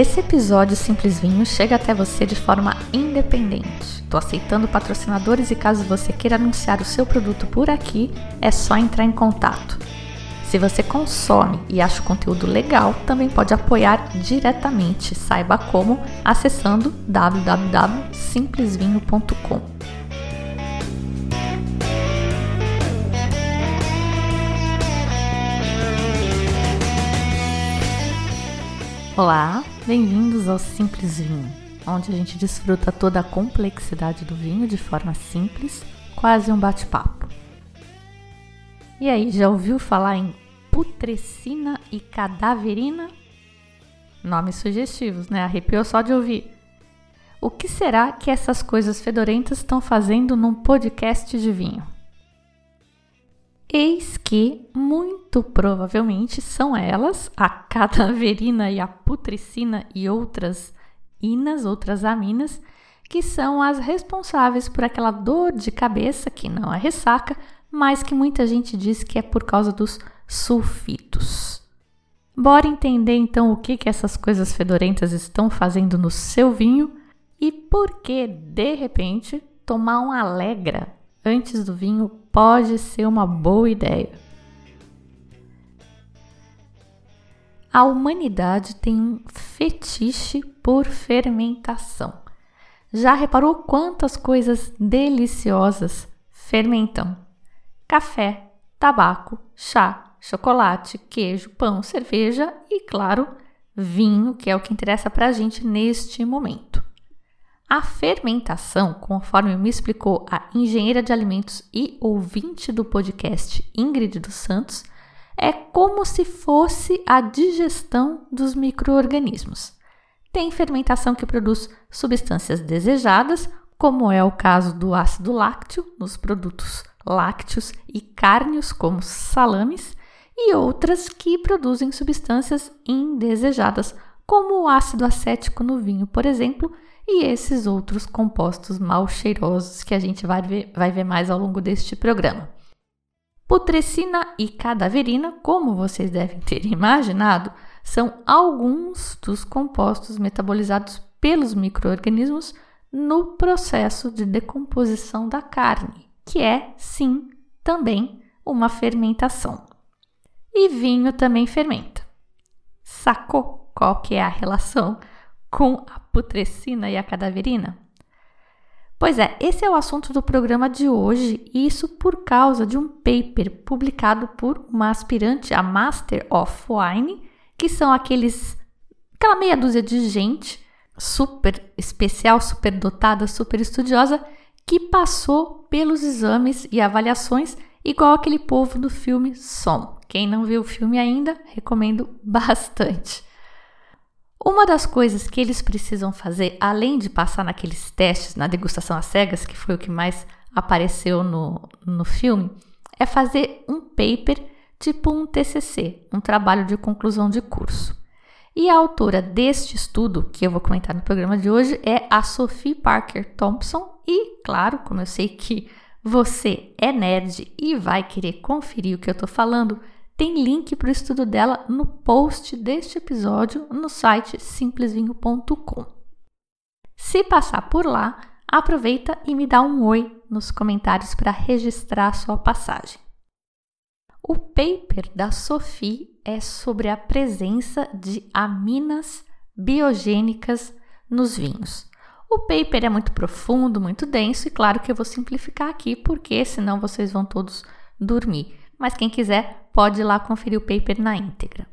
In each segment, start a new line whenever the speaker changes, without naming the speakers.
Esse episódio Simples Vinho chega até você de forma independente. Estou aceitando patrocinadores e caso você queira anunciar o seu produto por aqui, é só entrar em contato. Se você consome e acha o conteúdo legal, também pode apoiar diretamente. Saiba como acessando www.simplesvinho.com. Olá, bem-vindos ao Simples Vinho, onde a gente desfruta toda a complexidade do vinho de forma simples, quase um bate-papo. E aí, já ouviu falar em putrescina e cadaverina? Nomes sugestivos, né? Arrepiou só de ouvir. O que será que essas coisas fedorentas estão fazendo num podcast de vinho? Eis que, muito provavelmente, são elas, a cadaverina e a putricina e outras inas, outras aminas, que são as responsáveis por aquela dor de cabeça, que não é ressaca, mas que muita gente diz que é por causa dos sulfitos. Bora entender então o que, que essas coisas fedorentas estão fazendo no seu vinho e por que, de repente, tomar um Alegra antes do vinho pode ser uma boa ideia. A humanidade tem um fetiche por fermentação. Já reparou quantas coisas deliciosas fermentam? Café, tabaco, chá, chocolate, queijo, pão, cerveja e, claro, vinho, que é o que interessa para a gente neste momento. A fermentação, conforme me explicou a engenheira de alimentos e ouvinte do podcast Ingrid dos Santos, é como se fosse a digestão dos microorganismos. Tem fermentação que produz substâncias desejadas, como é o caso do ácido lácteo nos produtos lácteos e cárneos, como salames, e outras que produzem substâncias indesejadas, como o ácido acético no vinho, por exemplo, e esses outros compostos mal cheirosos que a gente vai ver, vai ver mais ao longo deste programa. Putrescina e cadaverina, como vocês devem ter imaginado, são alguns dos compostos metabolizados pelos microorganismos no processo de decomposição da carne, que é, sim, também uma fermentação. E vinho também fermenta. Sacou qual que é a relação com a putrescina e a cadaverina? Pois é, esse é o assunto do programa de hoje, e isso por causa de um paper publicado por uma aspirante a Master of Wine, que são aqueles aquela meia dúzia de gente super especial, super dotada, super estudiosa, que passou pelos exames e avaliações igual aquele povo do filme Som. Quem não viu o filme ainda, recomendo bastante. Uma das coisas que eles precisam fazer, além de passar naqueles testes na degustação às cegas, que foi o que mais apareceu no, no filme, é fazer um paper tipo um TCC, um trabalho de conclusão de curso. E a autora deste estudo, que eu vou comentar no programa de hoje, é a Sophie Parker Thompson. E, claro, como eu sei que você é nerd e vai querer conferir o que eu estou falando, tem link para o estudo dela no post deste episódio no site simplesvinho.com. Se passar por lá, aproveita e me dá um oi nos comentários para registrar sua passagem. O paper da Sophie é sobre a presença de aminas biogênicas nos vinhos. O paper é muito profundo, muito denso e claro que eu vou simplificar aqui porque senão vocês vão todos dormir mas quem quiser pode ir lá conferir o paper na íntegra.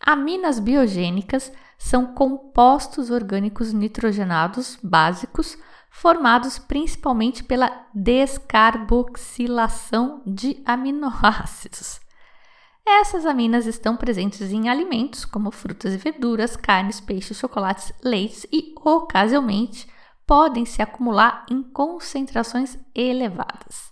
Aminas biogênicas são compostos orgânicos nitrogenados básicos formados principalmente pela descarboxilação de aminoácidos. Essas aminas estão presentes em alimentos como frutas e verduras, carnes, peixes, chocolates, leites e, ocasionalmente, podem se acumular em concentrações elevadas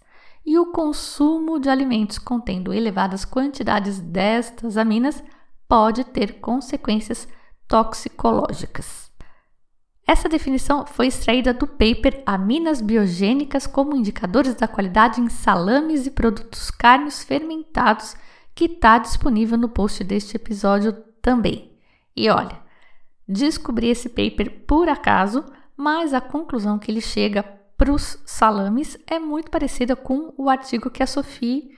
e o consumo de alimentos contendo elevadas quantidades destas aminas pode ter consequências toxicológicas. Essa definição foi extraída do paper Aminas Biogênicas como Indicadores da Qualidade em Salames e Produtos Carnes Fermentados, que está disponível no post deste episódio também. E olha, descobri esse paper por acaso, mas a conclusão que ele chega para os salames é muito parecida com o artigo que a Sophie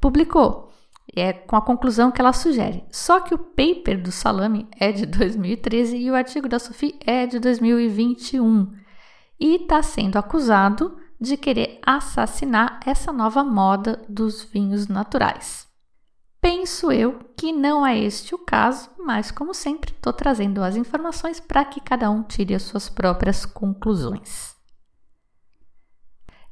publicou é com a conclusão que ela sugere. Só que o paper do Salame é de 2013 e o artigo da Sophie é de 2021 e está sendo acusado de querer assassinar essa nova moda dos vinhos naturais. Penso eu que não é este o caso, mas como sempre, estou trazendo as informações para que cada um tire as suas próprias conclusões.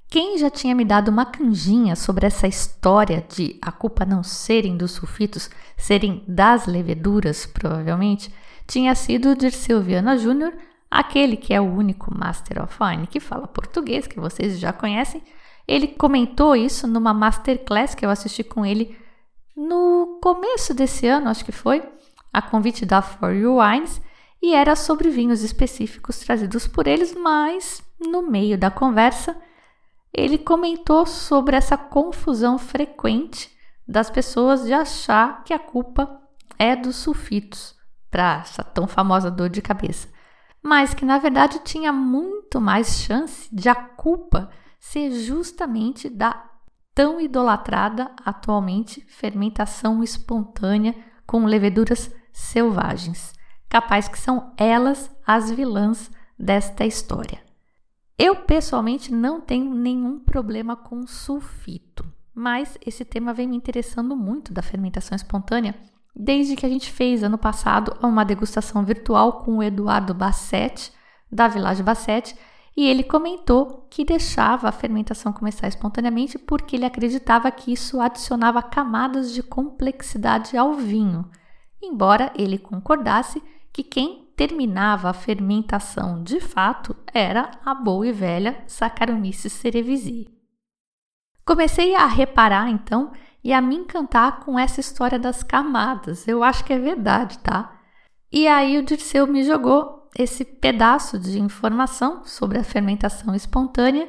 Quem já tinha me dado uma canjinha sobre essa história de a culpa não serem dos sulfitos, serem das leveduras, provavelmente, tinha sido o Dirceu Viana Júnior, aquele que é o único Master of Wine que fala português, que vocês já conhecem. Ele comentou isso numa masterclass que eu assisti com ele no começo desse ano, acho que foi, a convite da For You Wines, e era sobre vinhos específicos trazidos por eles, mas no meio da conversa ele comentou sobre essa confusão frequente das pessoas de achar que a culpa é dos sulfitos para essa tão famosa dor de cabeça, mas que na verdade tinha muito mais chance de a culpa ser justamente da tão idolatrada atualmente fermentação espontânea com leveduras selvagens, capaz que são elas as vilãs desta história. Eu pessoalmente não tenho nenhum problema com sulfito, mas esse tema vem me interessando muito da fermentação espontânea desde que a gente fez ano passado uma degustação virtual com o Eduardo Bassetti, da Village Bassetti, e ele comentou que deixava a fermentação começar espontaneamente porque ele acreditava que isso adicionava camadas de complexidade ao vinho, embora ele concordasse que quem terminava a fermentação de fato era a boa e velha Saccharomyces cerevisiae. Comecei a reparar então e a me encantar com essa história das camadas. Eu acho que é verdade, tá? E aí o Dirceu me jogou esse pedaço de informação sobre a fermentação espontânea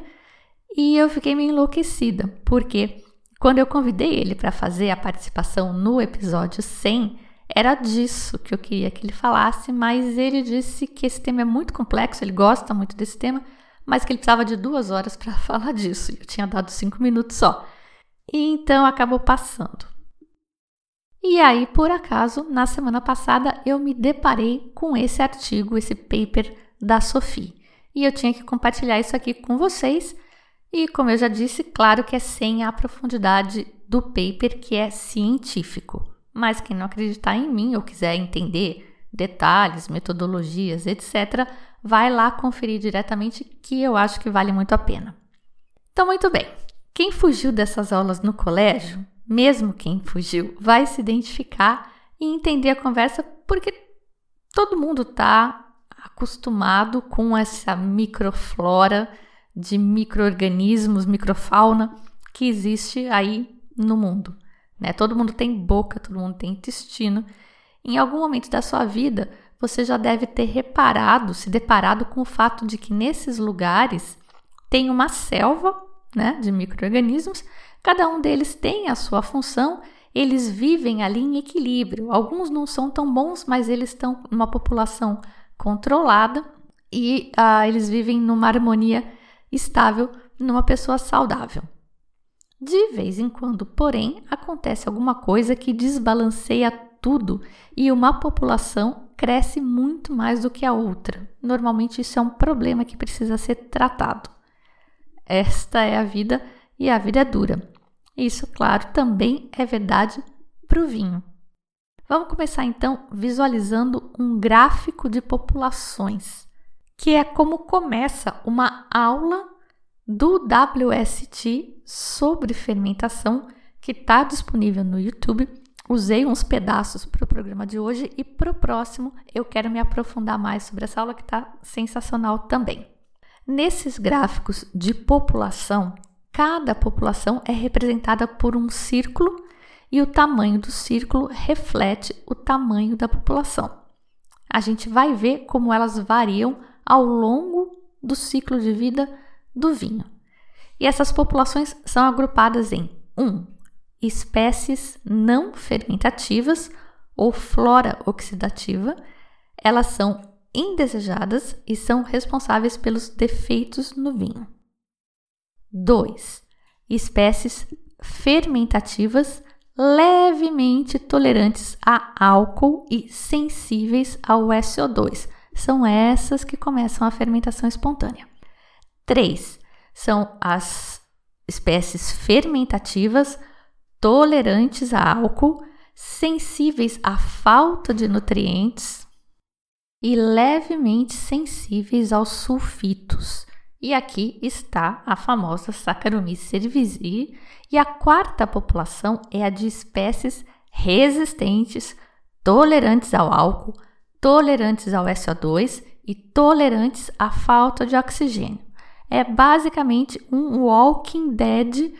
e eu fiquei meio enlouquecida, porque quando eu convidei ele para fazer a participação no episódio 100, era disso que eu queria que ele falasse, mas ele disse que esse tema é muito complexo, ele gosta muito desse tema, mas que ele precisava de duas horas para falar disso. Eu tinha dado cinco minutos só. E então acabou passando. E aí, por acaso, na semana passada eu me deparei com esse artigo, esse paper da Sophie. E eu tinha que compartilhar isso aqui com vocês. E como eu já disse, claro que é sem a profundidade do paper que é científico. Mas quem não acreditar em mim ou quiser entender detalhes, metodologias, etc., vai lá conferir diretamente que eu acho que vale muito a pena. Então, muito bem. Quem fugiu dessas aulas no colégio, mesmo quem fugiu, vai se identificar e entender a conversa porque todo mundo está acostumado com essa microflora de microorganismos, microfauna que existe aí no mundo. Né? Todo mundo tem boca, todo mundo tem intestino. Em algum momento da sua vida, você já deve ter reparado, se deparado com o fato de que nesses lugares tem uma selva né, de micro-organismos, cada um deles tem a sua função, eles vivem ali em equilíbrio. Alguns não são tão bons, mas eles estão numa população controlada e ah, eles vivem numa harmonia estável numa pessoa saudável. De vez em quando, porém, acontece alguma coisa que desbalanceia tudo e uma população cresce muito mais do que a outra. Normalmente, isso é um problema que precisa ser tratado. Esta é a vida e a vida é dura. Isso, claro, também é verdade para o vinho. Vamos começar então visualizando um gráfico de populações, que é como começa uma aula do WST sobre fermentação que está disponível no YouTube. Usei uns pedaços para o programa de hoje e para o próximo eu quero me aprofundar mais sobre essa aula que está sensacional também. Nesses gráficos de população, cada população é representada por um círculo e o tamanho do círculo reflete o tamanho da população. A gente vai ver como elas variam ao longo do ciclo de vida do vinho. E essas populações são agrupadas em 1. Um, espécies não fermentativas ou flora oxidativa. Elas são indesejadas e são responsáveis pelos defeitos no vinho. 2. Espécies fermentativas levemente tolerantes a álcool e sensíveis ao SO2. São essas que começam a fermentação espontânea. 3. São as espécies fermentativas tolerantes a álcool, sensíveis à falta de nutrientes e levemente sensíveis aos sulfitos. E aqui está a famosa Saccharomyces cerevisiae, e a quarta população é a de espécies resistentes, tolerantes ao álcool, tolerantes ao SO2 e tolerantes à falta de oxigênio. É basicamente um walking dead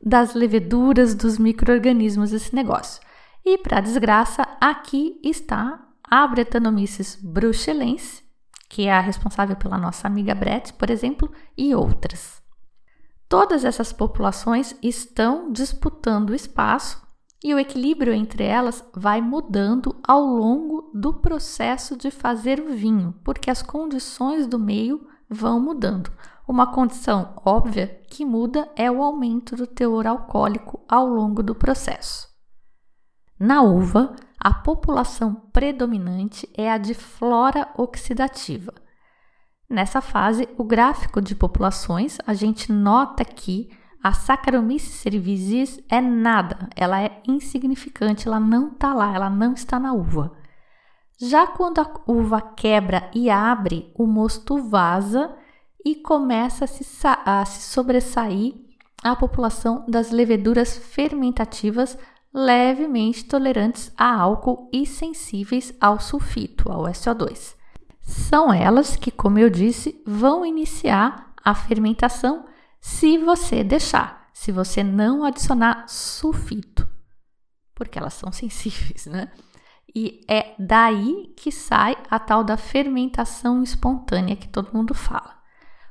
das leveduras dos micro-organismos esse negócio. E para desgraça, aqui está a Brettanomyces bruxelense, que é a responsável pela nossa amiga Brett, por exemplo, e outras. Todas essas populações estão disputando espaço e o equilíbrio entre elas vai mudando ao longo do processo de fazer o vinho, porque as condições do meio vão mudando. Uma condição óbvia que muda é o aumento do teor alcoólico ao longo do processo. Na uva, a população predominante é a de flora oxidativa. Nessa fase, o gráfico de populações, a gente nota que a Saccharomyces cerevisiae é nada, ela é insignificante, ela não está lá, ela não está na uva. Já quando a uva quebra e abre, o mosto vaza e começa a se, a se sobressair a população das leveduras fermentativas levemente tolerantes a álcool e sensíveis ao sulfito, ao SO2. São elas que, como eu disse, vão iniciar a fermentação se você deixar, se você não adicionar sulfito, porque elas são sensíveis, né? E é daí que sai a tal da fermentação espontânea que todo mundo fala.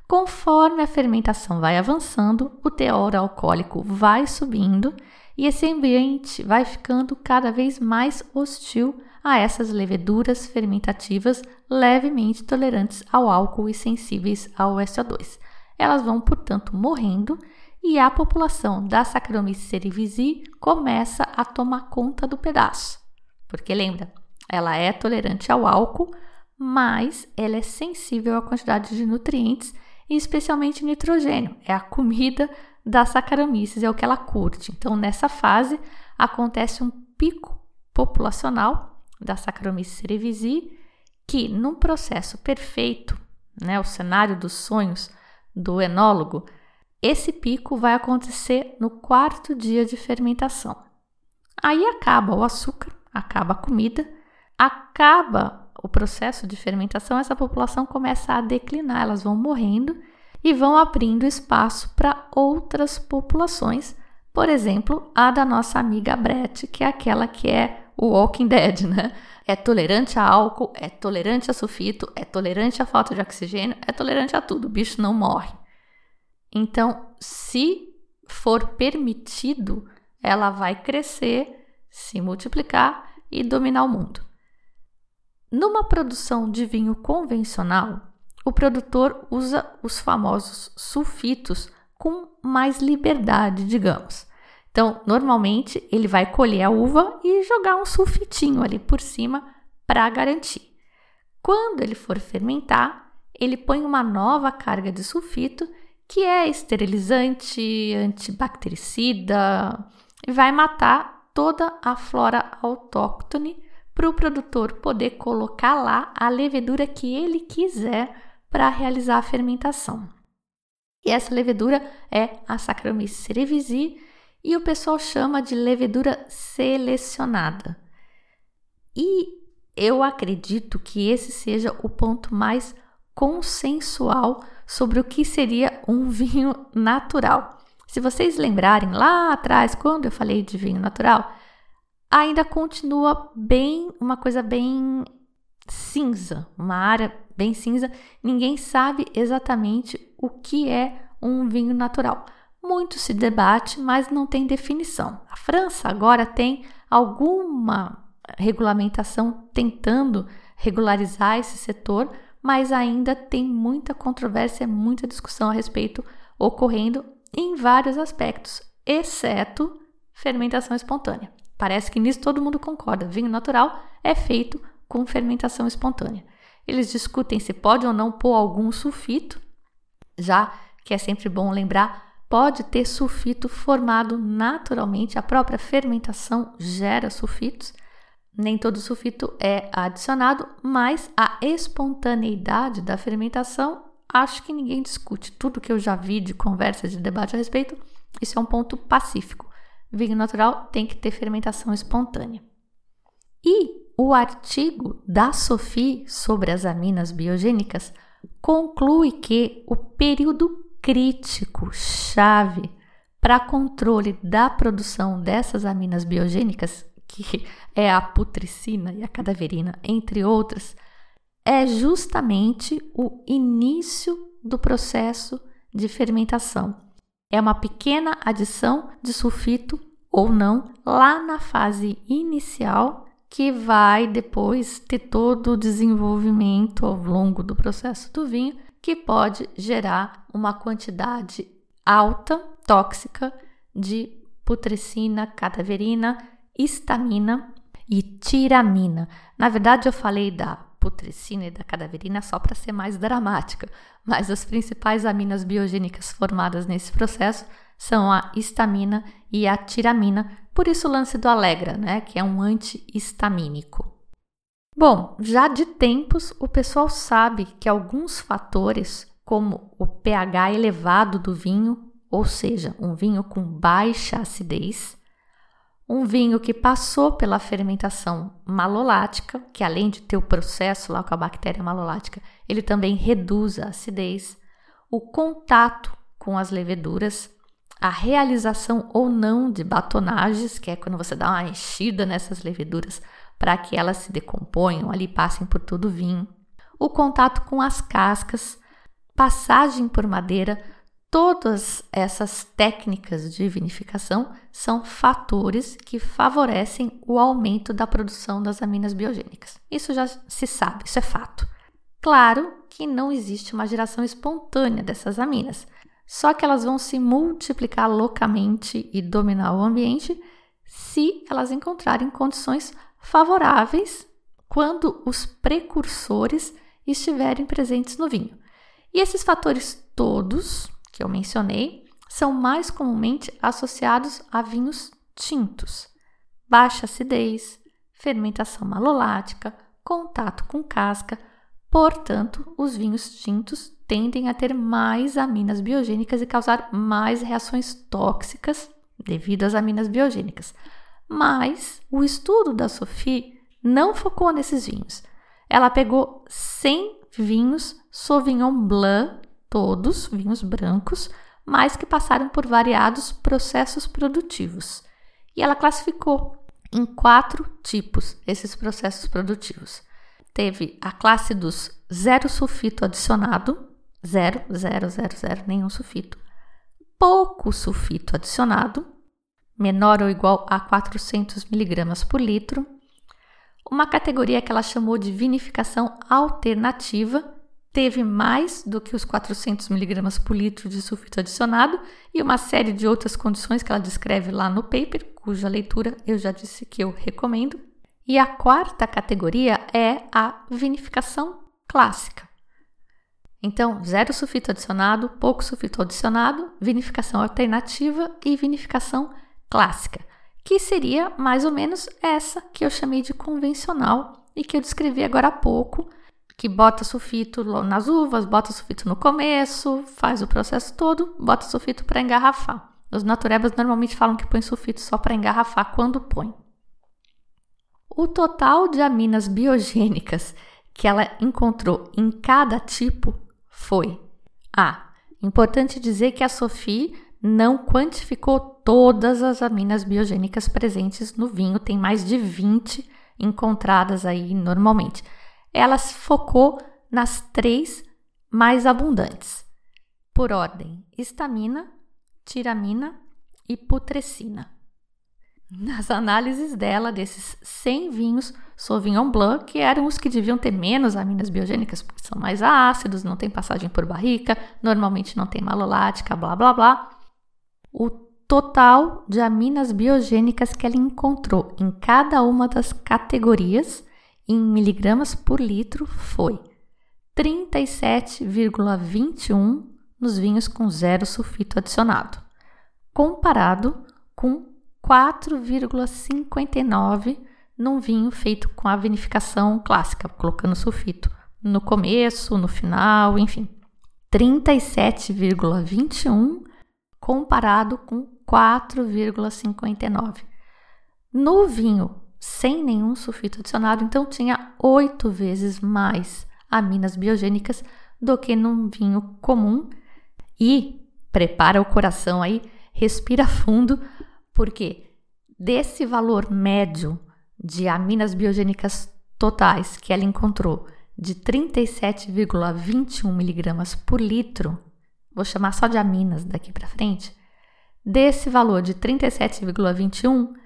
Conforme a fermentação vai avançando, o teor alcoólico vai subindo e esse ambiente vai ficando cada vez mais hostil a essas leveduras fermentativas levemente tolerantes ao álcool e sensíveis ao SO2. Elas vão, portanto, morrendo e a população da Saccharomyces cerevisiae começa a tomar conta do pedaço. Porque lembra, ela é tolerante ao álcool, mas ela é sensível à quantidade de nutrientes e especialmente nitrogênio. É a comida da Saccharomyces, é o que ela curte. Então, nessa fase, acontece um pico populacional da Saccharomyces cerevisiae, que num processo perfeito, né, o cenário dos sonhos do enólogo, esse pico vai acontecer no quarto dia de fermentação. Aí acaba o açúcar, acaba a comida, acaba o processo de fermentação, essa população começa a declinar, elas vão morrendo e vão abrindo espaço para outras populações, por exemplo, a da nossa amiga Brett, que é aquela que é o Walking Dead, né? É tolerante a álcool, é tolerante a sulfito, é tolerante à falta de oxigênio, é tolerante a tudo, o bicho não morre. Então, se for permitido, ela vai crescer, se multiplicar e dominar o mundo. Numa produção de vinho convencional, o produtor usa os famosos sulfitos com mais liberdade, digamos. Então, normalmente ele vai colher a uva e jogar um sulfitinho ali por cima para garantir. Quando ele for fermentar, ele põe uma nova carga de sulfito, que é esterilizante, antibactericida, e vai matar toda a flora autóctone para o produtor poder colocar lá a levedura que ele quiser para realizar a fermentação. E essa levedura é a Saccharomyces cerevisiae e o pessoal chama de levedura selecionada. E eu acredito que esse seja o ponto mais consensual sobre o que seria um vinho natural. Se vocês lembrarem lá atrás, quando eu falei de vinho natural, ainda continua bem uma coisa bem cinza, uma área bem cinza, ninguém sabe exatamente o que é um vinho natural. Muito se debate, mas não tem definição. A França agora tem alguma regulamentação tentando regularizar esse setor, mas ainda tem muita controvérsia, muita discussão a respeito ocorrendo em vários aspectos, exceto fermentação espontânea. Parece que nisso todo mundo concorda. Vinho natural é feito com fermentação espontânea. Eles discutem se pode ou não pôr algum sulfito, já que é sempre bom lembrar, pode ter sulfito formado naturalmente, a própria fermentação gera sulfitos. Nem todo sulfito é adicionado, mas a espontaneidade da fermentação, acho que ninguém discute. Tudo que eu já vi de conversa, de debate a respeito, isso é um ponto pacífico. Vinho natural tem que ter fermentação espontânea. E o artigo da Sophie sobre as aminas biogênicas conclui que o período crítico, chave, para controle da produção dessas aminas biogênicas, que é a putricina e a cadaverina, entre outras, é justamente o início do processo de fermentação. É uma pequena adição de sulfito ou não lá na fase inicial que vai depois ter todo o desenvolvimento ao longo do processo do vinho, que pode gerar uma quantidade alta, tóxica, de putrescina, cadaverina, histamina e tiramina. Na verdade, eu falei da putrescina e da cadaverina só para ser mais dramática, mas as principais aminas biogênicas formadas nesse processo são a histamina e a tiramina, por isso o lance do Alegra, né, que é um antihistamínico. Bom, já de tempos o pessoal sabe que alguns fatores, como o pH elevado do vinho, ou seja, um vinho com baixa acidez, um vinho que passou pela fermentação malolática, que além de ter o processo lá com a bactéria malolática, ele também reduz a acidez, o contato com as leveduras, a realização ou não de batonagens, que é quando você dá uma enchida nessas leveduras para que elas se decomponham, ali passem por todo o vinho, o contato com as cascas, passagem por madeira, todas essas técnicas de vinificação são fatores que favorecem o aumento da produção das aminas biogênicas. Isso já se sabe, isso é fato. Claro que não existe uma geração espontânea dessas aminas. Só que elas vão se multiplicar loucamente e dominar o ambiente se elas encontrarem condições favoráveis quando os precursores estiverem presentes no vinho. E esses fatores todos que eu mencionei são mais comumente associados a vinhos tintos: baixa acidez, fermentação malolática, contato com casca. Portanto, os vinhos tintos tendem a ter mais aminas biogênicas e causar mais reações tóxicas devido às aminas biogênicas. Mas o estudo da Sophie não focou nesses vinhos. Ela pegou 100 vinhos Sauvignon Blanc, todos vinhos brancos, mas que passaram por variados processos produtivos. E ela classificou em quatro tipos esses processos produtivos. Teve a classe dos zero sulfito adicionado, zero, zero, zero, zero, nenhum sulfito. Pouco sulfito adicionado, menor ou igual a 400 miligramas por litro. Uma categoria que ela chamou de vinificação alternativa, teve mais do que os 400 miligramas por litro de sulfito adicionado e uma série de outras condições que ela descreve lá no paper, cuja leitura eu já disse que eu recomendo. E a quarta categoria é a vinificação clássica. Então, zero sulfito adicionado, pouco sulfito adicionado, vinificação alternativa e vinificação clássica, que seria mais ou menos essa que eu chamei de convencional e que eu descrevi agora há pouco, que bota sulfito nas uvas, bota sulfito no começo, faz o processo todo, bota sulfito para engarrafar. Os naturebas normalmente falam que põe sulfito só para engarrafar quando põe. O total de aminas biogênicas que ela encontrou em cada tipo foi A. Importante dizer que a Sophie não quantificou todas as aminas biogênicas presentes no vinho, tem mais de 20 encontradas aí normalmente. Ela focou nas três mais abundantes, por ordem: estamina, tiramina e putrescina. Nas análises dela, desses 100 vinhos Sauvignon Blanc, que eram os que deviam ter menos aminas biogênicas, porque são mais ácidos, não tem passagem por barrica, normalmente não tem malolática, blá blá blá. O total de aminas biogênicas que ela encontrou em cada uma das categorias em miligramas por litro foi 37,21 nos vinhos com zero sulfito adicionado, comparado com 4,59 num vinho feito com a vinificação clássica, colocando sulfito no começo, no final, enfim. 37,21 comparado com 4,59. No vinho sem nenhum sulfito adicionado, então tinha oito vezes mais aminas biogênicas do que num vinho comum. E prepara o coração aí, respira fundo, porque desse valor médio de aminas biogênicas totais que ela encontrou de 37,21 miligramas por litro, vou chamar só de aminas daqui para frente, desse valor de 37,21,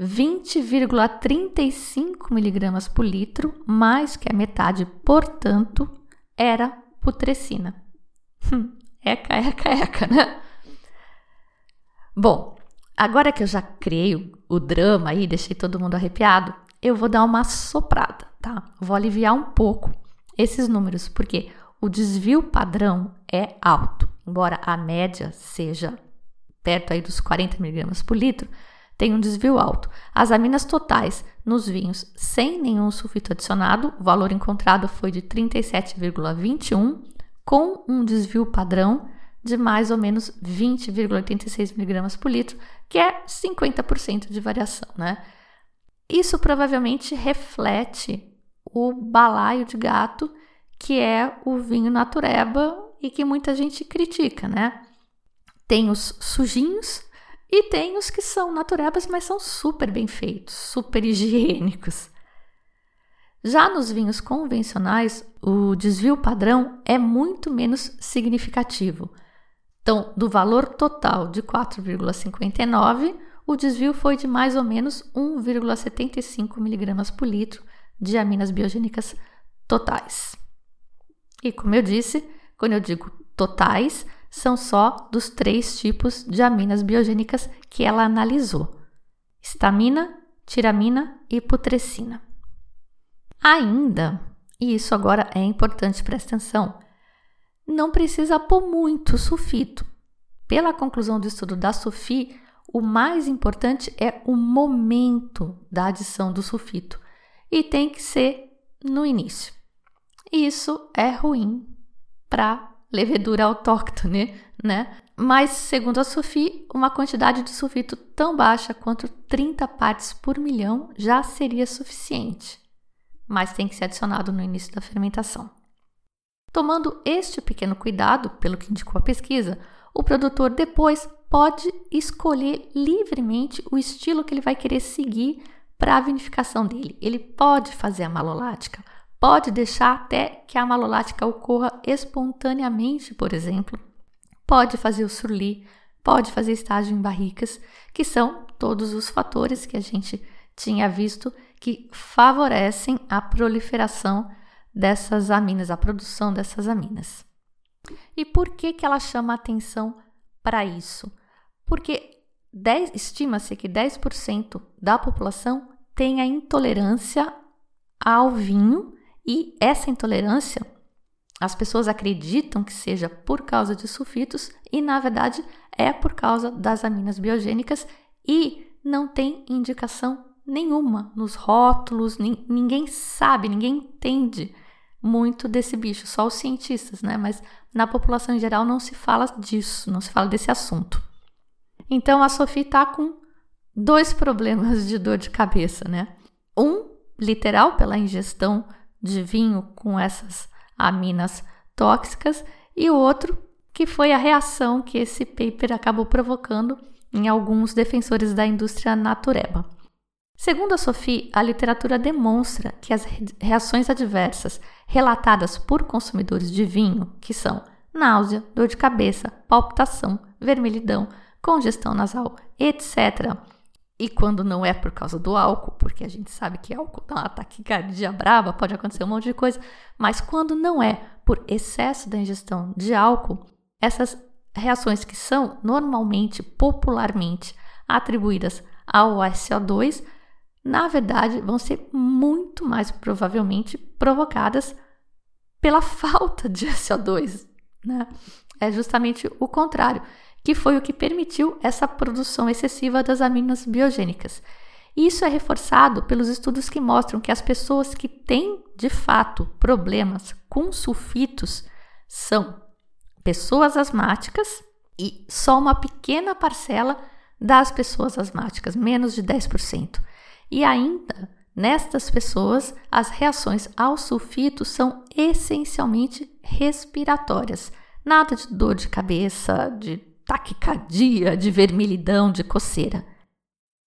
20,35 miligramas por litro, mais que a metade, portanto, era putrescina. Hum, eca, eca, eca, né? Bom, agora que eu já criei o drama aí, deixei todo mundo arrepiado, eu vou dar uma soprada, tá? Vou aliviar um pouco esses números, porque o desvio padrão é alto, embora a média seja perto aí dos 40 miligramas por litro, tem um desvio alto. As aminas totais nos vinhos sem nenhum sulfito adicionado, o valor encontrado foi de 37,21, com um desvio padrão de mais ou menos 20,86 miligramas por litro, que é 50% de variação, né? Isso provavelmente reflete o balaio de gato, que é o vinho natureba e que muita gente critica, né? Tem os sujinhos e tem os que são naturebas, mas são super bem feitos, super higiênicos. Já nos vinhos convencionais, o desvio padrão é muito menos significativo. Então, do valor total de 4,59, o desvio foi de mais ou menos 1,75 mg por litro de aminas biogênicas totais. E como eu disse, quando eu digo totais, são só dos três tipos de aminas biogênicas que ela analisou: estamina, tiramina e putrescina. Ainda, e isso agora é importante, presta atenção, não precisa pôr muito sulfito. Pela conclusão do estudo da SOFI, o mais importante é o momento da adição do sulfito e tem que ser no início. Isso é ruim para levedura autóctone, né? Mas, segundo a SOFI, uma quantidade de sulfito tão baixa quanto 30 partes por milhão já seria suficiente, mas tem que ser adicionado no início da fermentação. Tomando este pequeno cuidado, pelo que indicou a pesquisa, o produtor depois pode escolher livremente o estilo que ele vai querer seguir para a vinificação dele. Ele pode fazer a malolática, pode deixar até que a malolática ocorra espontaneamente, por exemplo. Pode fazer o surli, pode fazer estágio em barricas, que são todos os fatores que a gente tinha visto que favorecem a proliferação dessas aminas, a produção dessas aminas. E por que, que ela chama atenção para isso? Porque estima-se que 10% da população tem a intolerância ao vinho e essa intolerância as pessoas acreditam que seja por causa de sulfitos e na verdade é por causa das aminas biogênicas e não tem indicação nenhuma nos rótulos, ninguém sabe, ninguém entende muito desse bicho, só os cientistas, né? Mas na população em geral não se fala disso, não se fala desse assunto. Então a Sophie tá com dois problemas de dor de cabeça, né? Um, literal, pela ingestão de vinho com essas aminas tóxicas, e outro, que foi a reação que esse paper acabou provocando em alguns defensores da indústria natureba. Segundo a Sophie, a literatura demonstra que as reações adversas relatadas por consumidores de vinho, que são náusea, dor de cabeça, palpitação, vermelhidão, congestão nasal, etc., e quando não é por causa do álcool, porque a gente sabe que álcool dá uma taquicardia brava, pode acontecer um monte de coisa, mas quando não é por excesso da ingestão de álcool, essas reações que são normalmente, popularmente atribuídas ao SO2, na verdade vão ser muito mais provavelmente provocadas pela falta de SO2, né? É justamente o contrário que foi o que permitiu essa produção excessiva das aminas biogênicas. Isso é reforçado pelos estudos que mostram que as pessoas que têm de fato problemas com sulfitos são pessoas asmáticas e só uma pequena parcela das pessoas asmáticas, menos de 10%. E ainda, nestas pessoas, as reações ao sulfito são essencialmente respiratórias. Nada de dor de cabeça, de taquicardia, de vermelhidão, de coceira.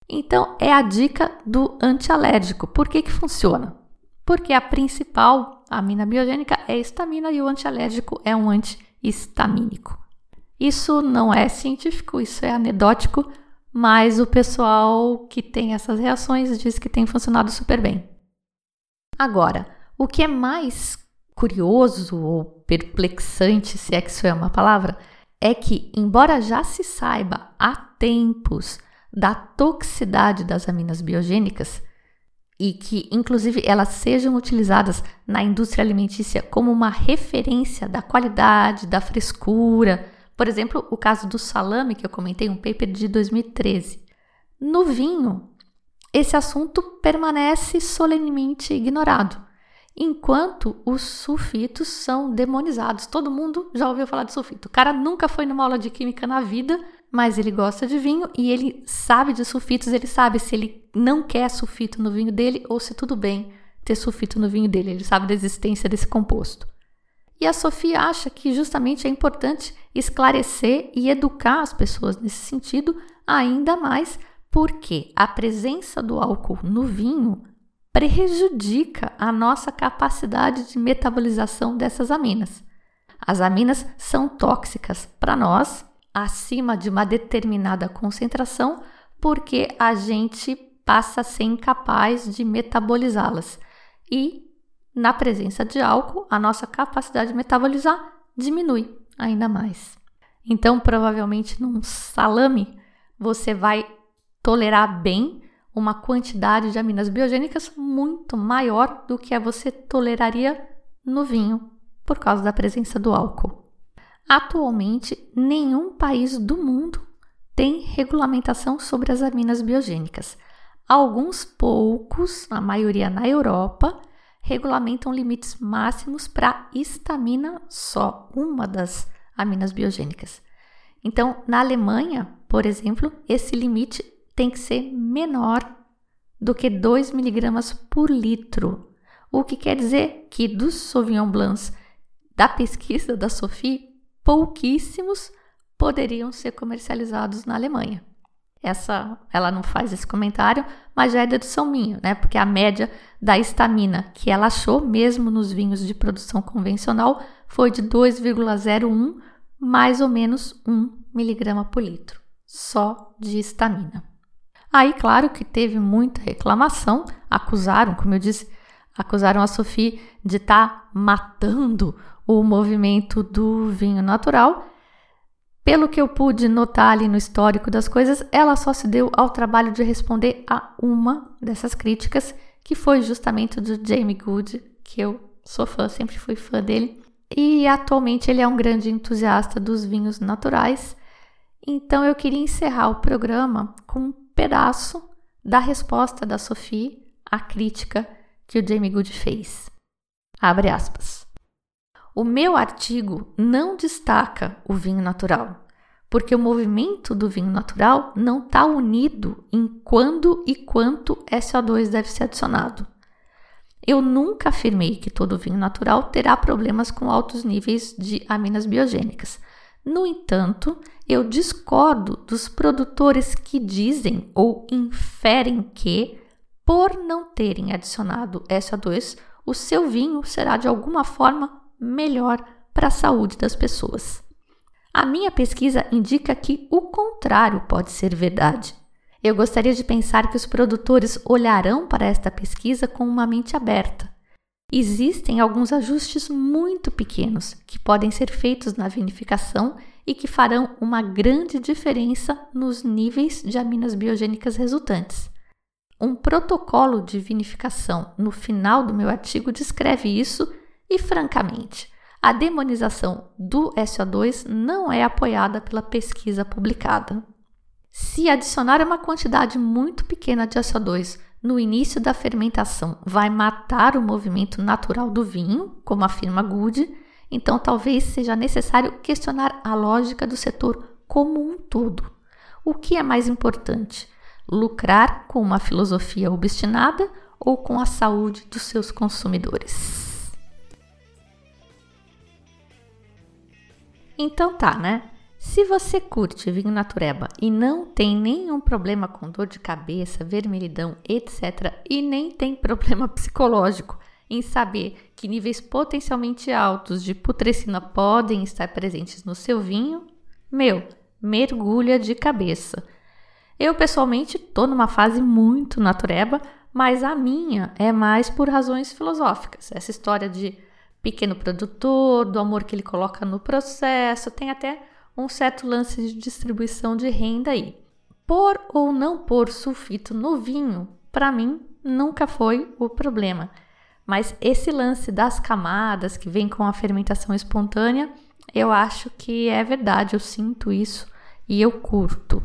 Então, é a dica do antialérgico. Por que, que funciona? Porque a principal amina biogênica é histamina e o antialérgico é um antihistamínico. Isso não é científico, isso é anedótico, mas o pessoal que tem essas reações diz que tem funcionado super bem. Agora, o que é mais curioso ou perplexante, se é que isso é uma palavra, é que, embora já se saiba há tempos da toxicidade das aminas biogênicas e que, inclusive, elas sejam utilizadas na indústria alimentícia como uma referência da qualidade, da frescura, por exemplo, o caso do salame que eu comentei, um paper de 2013. No vinho, esse assunto permanece solenemente ignorado enquanto os sulfitos são demonizados. Todo mundo já ouviu falar de sulfito. O cara nunca foi numa aula de química na vida, mas ele gosta de vinho e ele sabe de sulfitos, ele sabe se ele não quer sulfito no vinho dele ou se tudo bem ter sulfito no vinho dele. Ele sabe da existência desse composto. E a Sofia acha que justamente é importante esclarecer e educar as pessoas nesse sentido ainda mais porque a presença do álcool no vinho prejudica a nossa capacidade de metabolização dessas aminas. As aminas são tóxicas para nós acima de uma determinada concentração porque a gente passa a ser incapaz de metabolizá-las. E na presença de álcool, a nossa capacidade de metabolizar diminui ainda mais. Então, provavelmente num salame, você vai tolerar bem uma quantidade de aminas biogênicas muito maior do que a você toleraria no vinho, por causa da presença do álcool. Atualmente, nenhum país do mundo tem regulamentação sobre as aminas biogênicas. Alguns poucos, a maioria na Europa, regulamentam limites máximos para histamina só, uma das aminas biogênicas. Então, na Alemanha, por exemplo, esse limite tem que ser menor do que 2 miligramas por litro, o que quer dizer que dos Sauvignon Blancs da pesquisa da Sophie, pouquíssimos poderiam ser comercializados na Alemanha. Essa, ela não faz esse comentário, mas já é dedução minha, né? Porque a média da estamina que ela achou, mesmo nos vinhos de produção convencional, foi de 2,01 mais ou menos 1 miligrama por litro, só de estamina. Aí, claro que teve muita reclamação, acusaram, como eu disse, acusaram a Sophie de estar tá matando o movimento do vinho natural. Pelo que eu pude notar ali no histórico das coisas, ela só se deu ao trabalho de responder a uma dessas críticas, que foi justamente do Jamie Good, que eu sou fã, sempre fui fã dele. E atualmente ele é um grande entusiasta dos vinhos naturais. Então eu queria encerrar o programa com pedaço da resposta da Sophie à crítica que o Jamie Good fez. Abre aspas. O meu artigo não destaca o vinho natural, porque o movimento do vinho natural não está unido em quando e quanto SO2 deve ser adicionado. Eu nunca afirmei que todo vinho natural terá problemas com altos níveis de aminas biogênicas. No entanto, eu discordo dos produtores que dizem ou inferem que por não terem adicionado SO2, o seu vinho será de alguma forma melhor para a saúde das pessoas. A minha pesquisa indica que o contrário pode ser verdade. Eu gostaria de pensar que os produtores olharão para esta pesquisa com uma mente aberta. Existem alguns ajustes muito pequenos que podem ser feitos na vinificação e que farão uma grande diferença nos níveis de aminas biogênicas resultantes. Um protocolo de vinificação no final do meu artigo descreve isso e, francamente, a demonização do SO2 não é apoiada pela pesquisa publicada. Se adicionar uma quantidade muito pequena de SO2 no início da fermentação vai matar o movimento natural do vinho, como afirma Good, então talvez seja necessário questionar a lógica do setor como um todo. O que é mais importante? Lucrar com uma filosofia obstinada ou com a saúde dos seus consumidores? Então tá, né? Se você curte vinho natureba e não tem nenhum problema com dor de cabeça, vermelhidão, etc., e nem tem problema psicológico em saber que níveis potencialmente altos de putrescina podem estar presentes no seu vinho, meu, mergulha de cabeça. Eu pessoalmente estou numa fase muito natureba, mas a minha é mais por razões filosóficas. Essa história de pequeno produtor, do amor que ele coloca no processo, tem até um certo lance de distribuição de renda aí. Por ou não pôr sulfito no vinho, para mim, nunca foi o problema. Mas esse lance das camadas que vem com a fermentação espontânea, eu acho que é verdade, eu sinto isso e eu curto.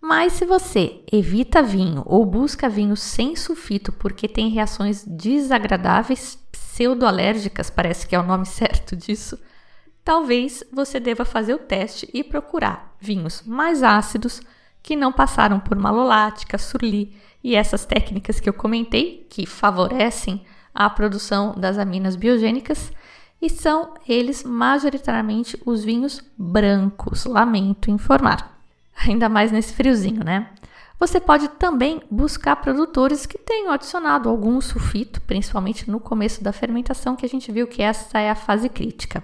Mas se você evita vinho ou busca vinho sem sulfito porque tem reações desagradáveis, pseudoalérgicas, parece que é o nome certo disso, talvez você deva fazer o teste e procurar vinhos mais ácidos que não passaram por malolática, surli e essas técnicas que eu comentei, que favorecem a produção das aminas biogênicas, e são eles majoritariamente os vinhos brancos, lamento informar. Ainda mais nesse friozinho, né? Você pode também buscar produtores que tenham adicionado algum sulfito, principalmente no começo da fermentação, que a gente viu que essa é a fase crítica.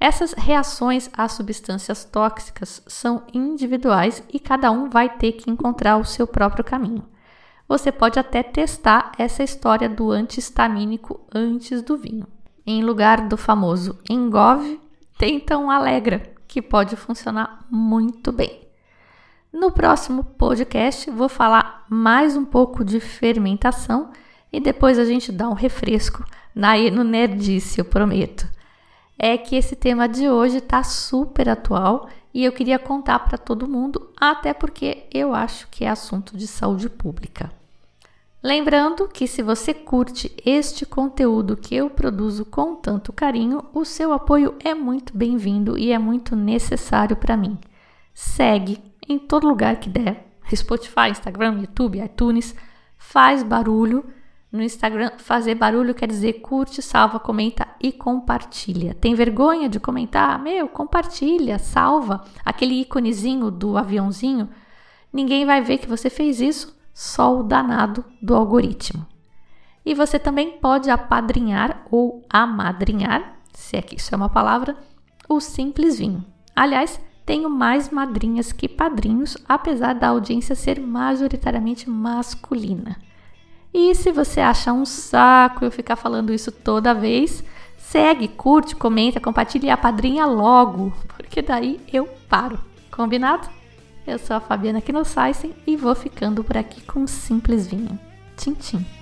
Essas reações às substâncias tóxicas são individuais e cada um vai ter que encontrar o seu próprio caminho. Você pode até testar essa história do antihistamínico antes do vinho. Em lugar do famoso Engove, tenta um Alegra, que pode funcionar muito bem. No próximo podcast, vou falar mais um pouco de fermentação e depois a gente dá um refresco na, no Nerdice, eu prometo é que esse tema de hoje está super atual e eu queria contar para todo mundo, até porque eu acho que é assunto de saúde pública. Lembrando que se você curte este conteúdo que eu produzo com tanto carinho, o seu apoio é muito bem-vindo e é muito necessário para mim. Segue em todo lugar que der, Spotify, Instagram, YouTube, iTunes, faz barulho no Instagram, fazer barulho quer dizer curte, salva, comenta e compartilha. Tem vergonha de comentar? Meu, compartilha, salva. Aquele íconezinho do aviãozinho, ninguém vai ver que você fez isso, só o danado do algoritmo. E você também pode apadrinhar ou amadrinhar, se é que isso é uma palavra, o Simples Vinho. Aliás, tenho mais madrinhas que padrinhos, apesar da audiência ser majoritariamente masculina. E se você achar um saco eu ficar falando isso toda vez, segue, curte, comenta, compartilha e apadrinha logo, porque daí eu paro. Combinado? Eu sou a Fabiana aqui no Saisen e vou ficando por aqui com um simples vinho. Tchim, tchim.